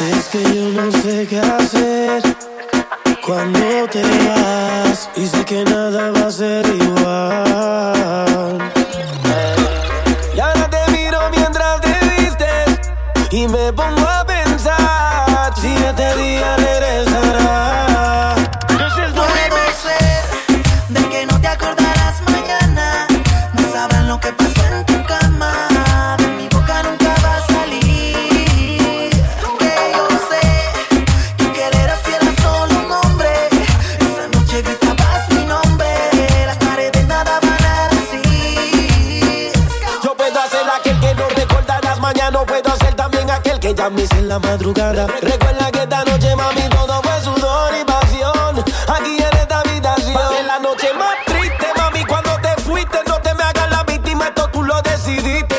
Es que yo no sé qué hacer cuando te vas y sé que nada va a ser igual. Y ahora te miro mientras te vistes y me pongo también aquel que llames en la madrugada. Recuerda que esta noche, mami, todo fue sudor y pasión. Aquí en esta habitación. Pasé la noche más triste, mami, cuando te fuiste. No te me hagas la víctima, esto tú lo decidiste.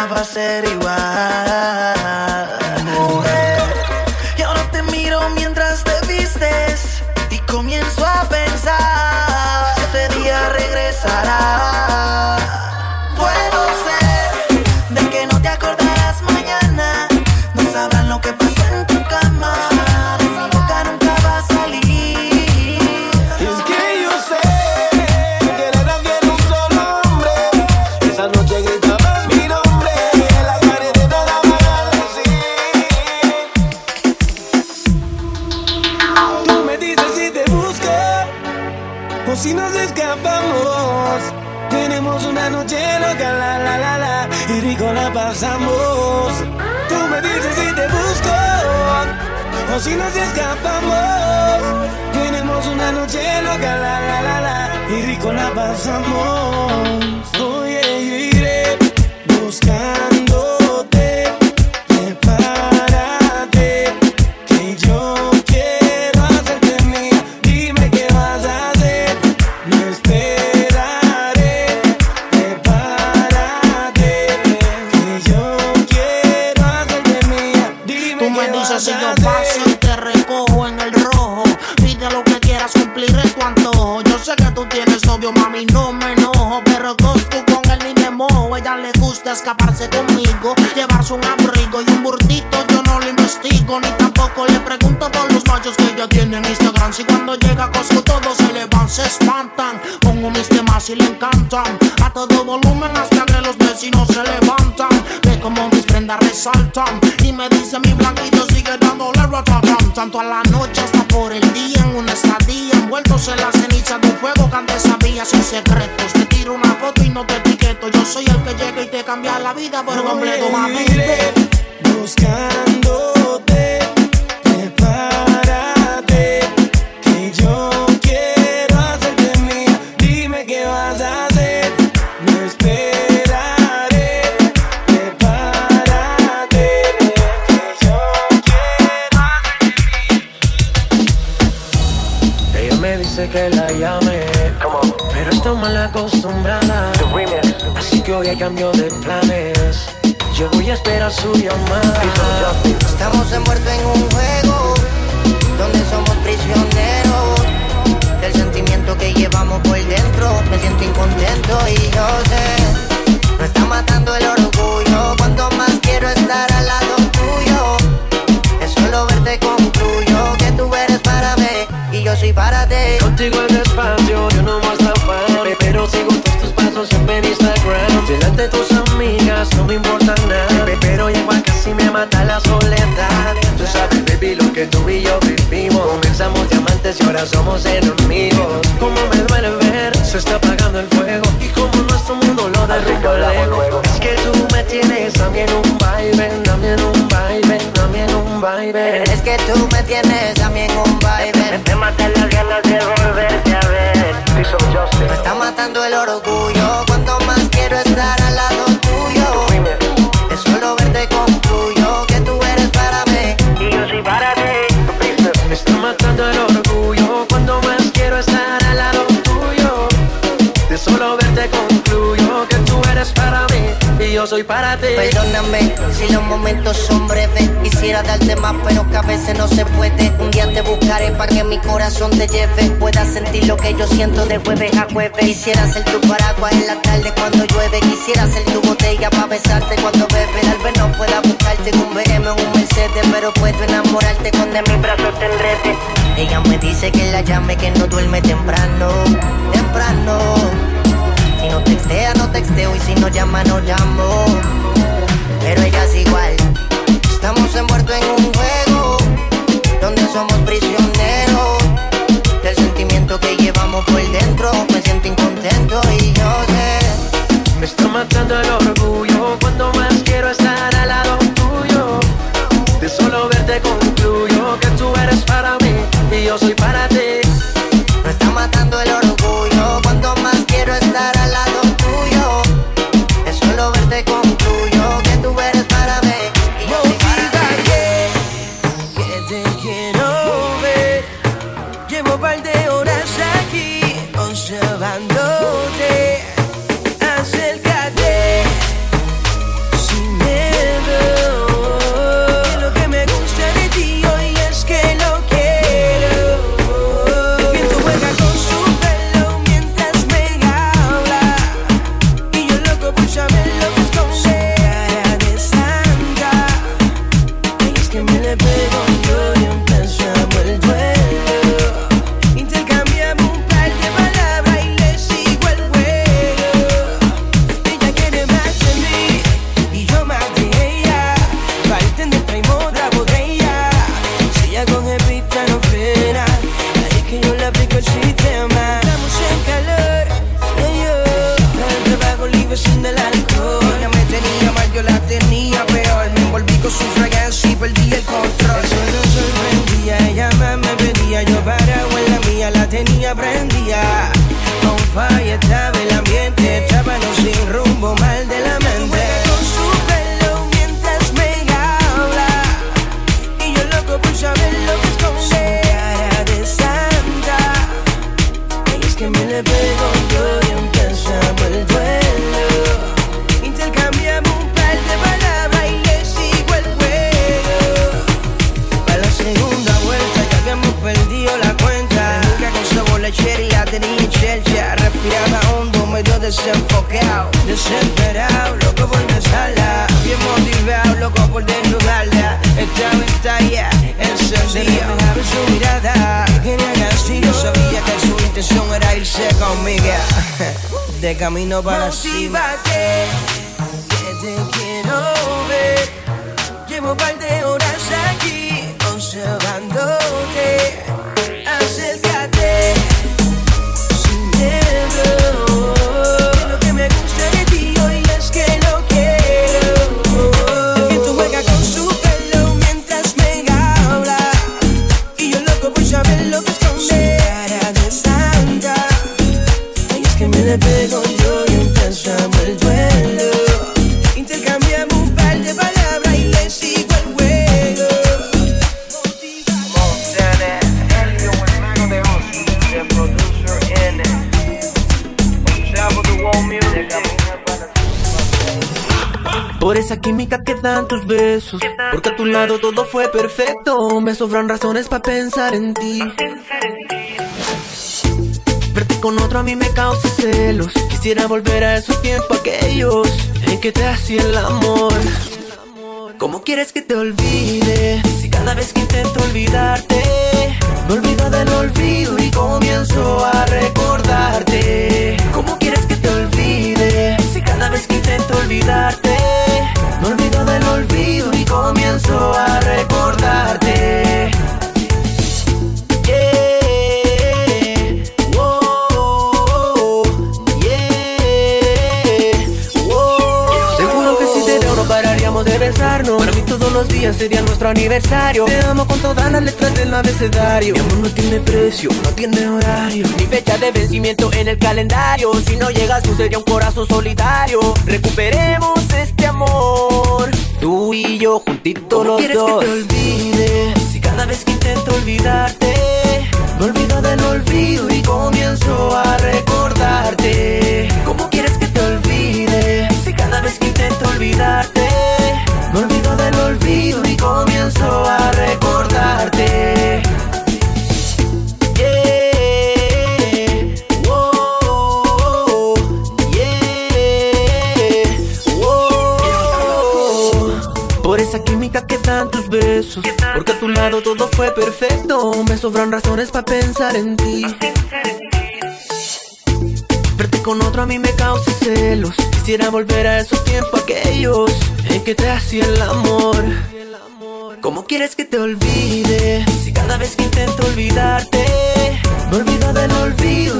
Que nada rico la pasamos. Oye, yo iré buscándote. Si cuando llega a Costco todos se le van, se espantan. Pongo mis temas y le encantan. A todo volumen hasta que los vecinos se levantan. Ve como mis prendas resaltan. Y me dice mi blanquito sigue dándole ratatam. Tanto a la noche hasta por el día. En una estadía envueltos en la ceniza de un fuego que antes sabía sin secretos. Te tiro una foto y no te etiqueto. Yo soy el que llega y te cambia la vida por completo, mami. Iré buscándote, Que la llame, pero está mal acostumbrada. Así que hoy hay cambio de planes. Yo voy a esperar su llamada. Estamos envueltos en un juego donde somos prisioneros del sentimiento que llevamos por dentro. Me siento incontento y yo sé, me está matando el orgullo. Cuanto más quiero estar al lado tuyo, es solo verte concluyo que tú eres para mí y yo soy para ti. Contigo en espacio, yo no muestro afán Pero sigo todos tus pasos siempre en Instagram Delante de tus amigas no me importa nada Pero igual casi me mata la soledad Tú sabes, baby, lo que tú ahora somos enemigos. Como me duele ver, se está apagando el fuego. Y como nuestro mundo lo derrumba luego. Es que tú me tienes también un baile, también un baile, también un baile. Es que tú me tienes también un baile. Me mata las ganas de volverte a ver. Me está matando el orgullo. Yo soy para ti. Perdóname si los momentos son breves. Quisiera darte más, pero que a veces no se puede. Un día te buscaré para que mi corazón te lleve. Puedas sentir lo que yo siento de jueves a jueves. Quisiera ser tu paraguas en la tarde cuando llueve. Quisiera ser tu botella para besarte cuando bebes. Tal vez no pueda buscarte en un BM o un Mercedes, pero puedo enamorarte cuando en mis brazos te enrede. Ella me dice que la llame, que no duerme temprano, temprano. Si no textea, no texteo y si no llama, no llamo. Pero ella es igual. Estamos envueltos en un juego donde somos prisioneros del sentimiento que llevamos por dentro. Me siento incontento y yo sé. Me está matando el orgullo Me su mirada, que quería castigo. Sabía que su intención era irse conmigo. De camino para cima. que te quiero ver. Llevo par de horas aquí observándote. Esa química que dan tus besos. Porque a tu lado todo fue perfecto. Me sobran razones para pensar en ti. Verte con otro a mí me causa celos. Quisiera volver a esos tiempos aquellos en que te hacía el amor. ¿Cómo quieres que te olvide? Si cada vez que intento olvidarte, me olvido del olvido y comienzo a recordarte. ¿Cómo quieres que te olvide? Si cada vez que intento olvidarte, día sería nuestro aniversario. Te amo con todas las letras del abecedario. Mi amor no tiene precio, no tiene horario, ni fecha de vencimiento en el calendario. Si no llegas, tú sería un corazón solitario. Recuperemos este amor. Tú y yo juntitos los quieres dos. que te olvide? Si cada vez que intento olvidarte, me olvido del olvido y comienzo a recordarte. Sobran razones para pensar en ti. Verte con otro a mí me causa celos. Quisiera volver a esos tiempos aquellos en que te hacía el amor. ¿Cómo quieres que te olvide? Si cada vez que intento olvidarte, me olvido del olvido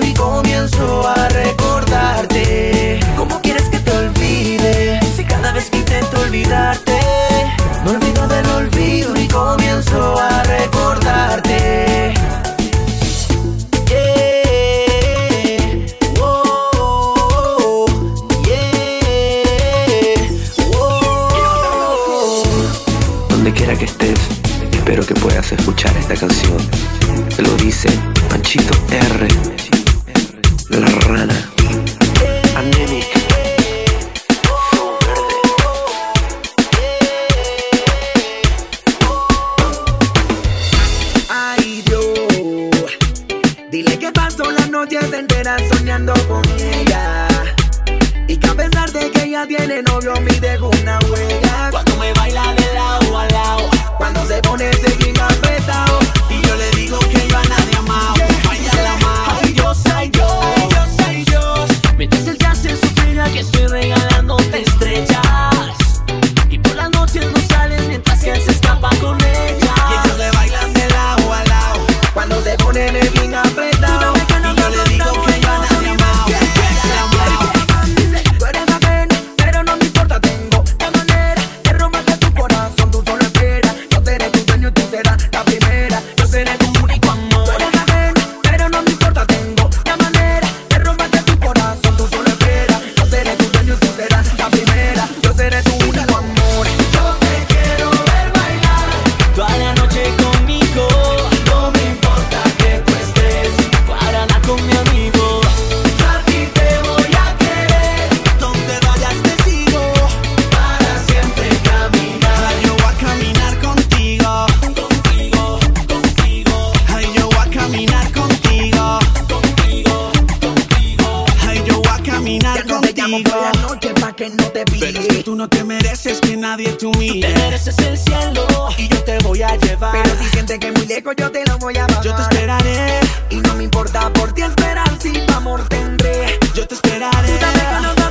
dile que paso las noches enteras soñando con ella. Y que a pesar de que ella tiene novio, me dejó una huella. Cuando me baila de lado a lado, cuando se pone ese jean apretado. Y yo le digo que yo a nadie amado, vaya la. Ay Dios, ay Dios, ay Dios, ay Dios. Mientras él te hace sufrir, aquí estoy regalándote mereces que nadie te Te humille. mereces el cielo y yo te voy a llevar. Pero si sientes que muy lejos yo te lo voy a bajar. Yo te esperaré, Y no me importa por ti esperar si tu amor tendré. yo te esperaré. Tú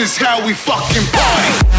is how we fucking party.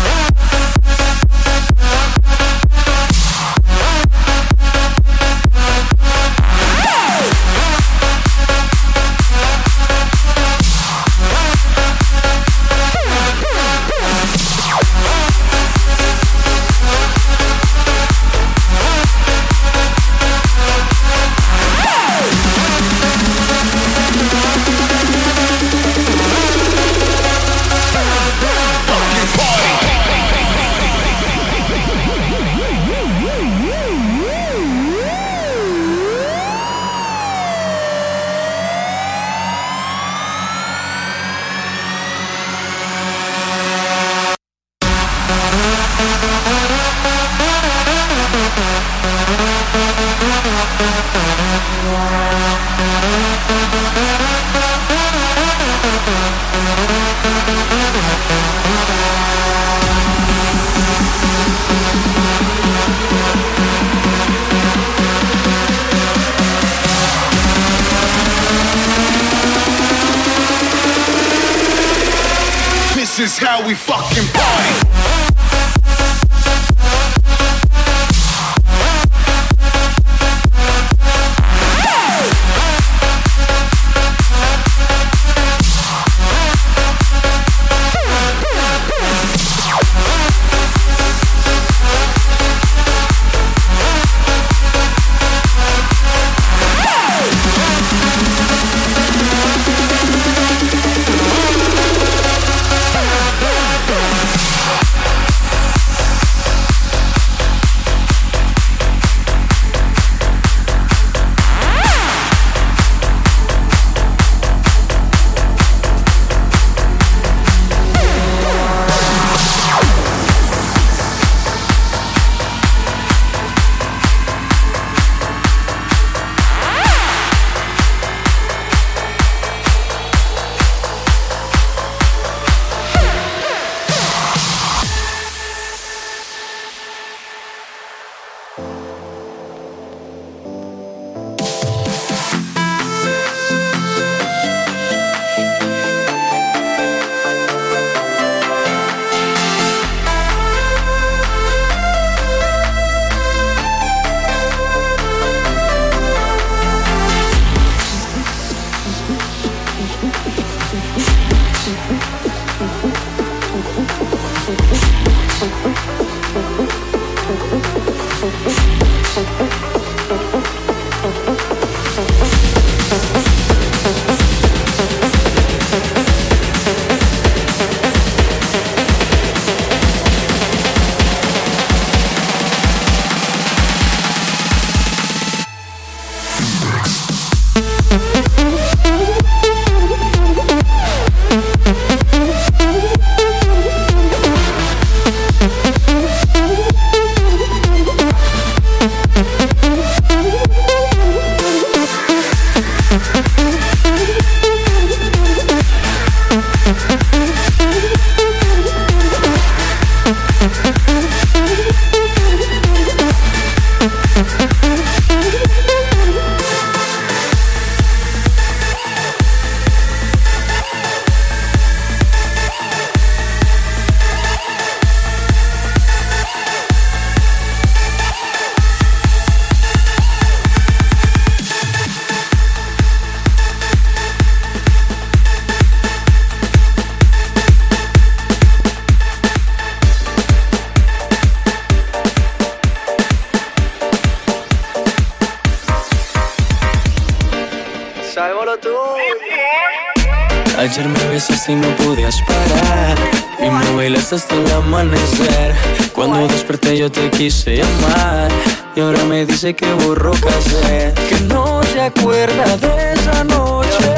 Ayer me besaste y no podías parar. Y me bailaste hasta el amanecer. Cuando desperté yo te quise llamar. Y ahora me dice que borró casé Que no se acuerda de esa noche.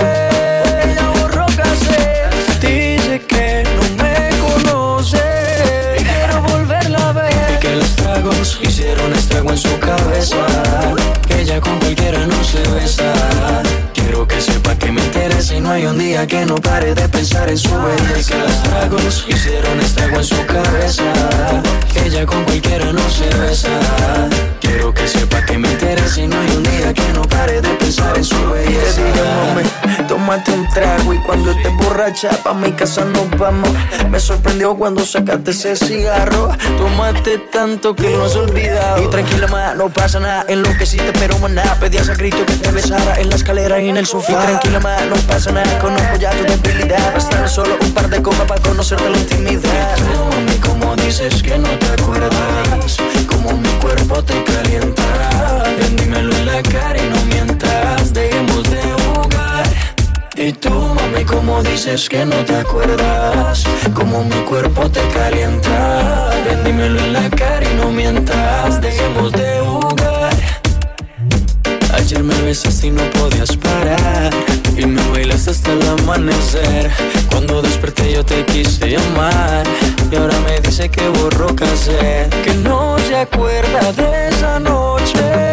Ella borró casé Dice que no me conoce. Y quiero volverla a ver. Y que los tragos hicieron estrago en su cabeza. Que ella con cualquiera no se besa. Quiero que y no hay un día que no pare de pensar en su belleza. Los tragos hicieron estrago en su cabeza. Ella con cualquiera no se besa. Quiero que sepa que me interesa y no hay un día que no pare de pensar en su belleza. No Tómate un trago y cuando estés borracha pa' mi casa nos vamos. Me sorprendió cuando sacaste ese cigarro. Tómate tanto que lo has olvidado. Y tranquila, ma, no pasa nada. En lo que sí te pero maná. Pedías a grito que te besara en la escalera y en el sofá. Y tranquila, ma, no pasa nada. Conozco ya tu debilidad. Bastan solo un par de copas para conocerte la intimidad. Tú, mami, como dices que no te acuerdas. Como mi cuerpo te calienta. Ven, dímelo en la cara y no mientas. Dejemos de. Y tú, mami, como dices que no te acuerdas Como mi cuerpo te calienta dímelo en la cara y no mientas Dejemos de jugar. Ayer me besaste y no podías parar Y me bailaste hasta el amanecer. Cuando desperté yo te quise llamar Y ahora me dice que borró casé Que no se acuerda de esa noche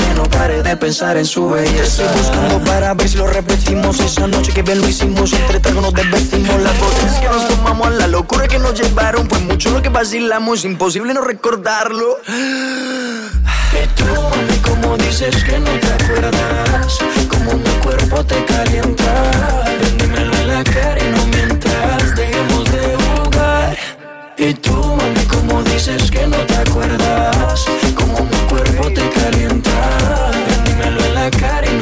no pare de pensar en su belleza. estoy buscando para ver si lo repetimos esa noche que bien lo hicimos. Entre tragos nos desvestimos. Las botellas que nos tomamos, a la locura que nos llevaron. Pues mucho lo que vacilamos, imposible no recordarlo. Que tú, mami, como dices que no te acuerdas, como mi cuerpo te calienta. Dímelo en la cara y no mientras dejemos de jugar. Y tú, mami, como dices que no te acuerdas, como mi cuerpo te calienta. la cara